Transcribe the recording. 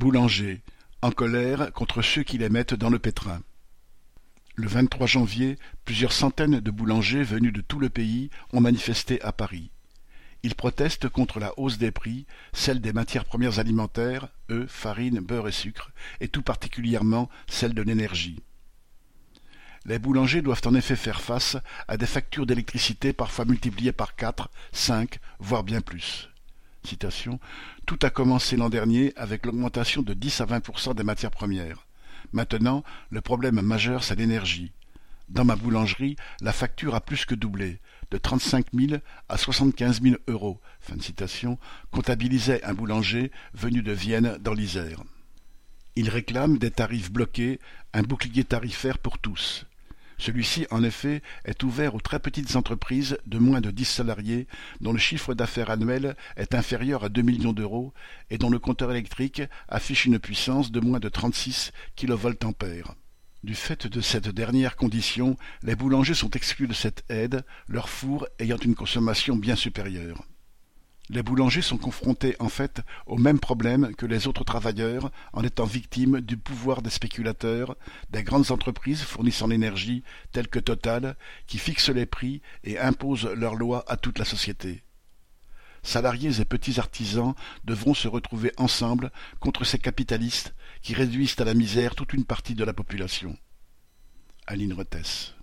Boulangers, en colère contre ceux qui les mettent dans le pétrin. Le 23 janvier, plusieurs centaines de boulangers venus de tout le pays ont manifesté à Paris. Ils protestent contre la hausse des prix, celle des matières premières alimentaires, œufs, farine, beurre et sucre, et tout particulièrement celle de l'énergie. Les boulangers doivent en effet faire face à des factures d'électricité parfois multipliées par quatre, cinq, voire bien plus. Tout a commencé l'an dernier avec l'augmentation de 10 à 20% des matières premières. Maintenant, le problème majeur, c'est l'énergie. Dans ma boulangerie, la facture a plus que doublé, de 35 000 à 75 000 euros, fin citation, comptabilisait un boulanger venu de Vienne dans l'Isère. Il réclame des tarifs bloqués, un bouclier tarifaire pour tous. Celui-ci, en effet, est ouvert aux très petites entreprises de moins de dix salariés dont le chiffre d'affaires annuel est inférieur à deux millions d'euros et dont le compteur électrique affiche une puissance de moins de 36 kVA. Du fait de cette dernière condition, les boulangers sont exclus de cette aide, leur four ayant une consommation bien supérieure. Les boulangers sont confrontés en fait au même problème que les autres travailleurs en étant victimes du pouvoir des spéculateurs, des grandes entreprises fournissant l'énergie telles que Total, qui fixent les prix et imposent leurs lois à toute la société. Salariés et petits artisans devront se retrouver ensemble contre ces capitalistes qui réduisent à la misère toute une partie de la population. Aline Rethès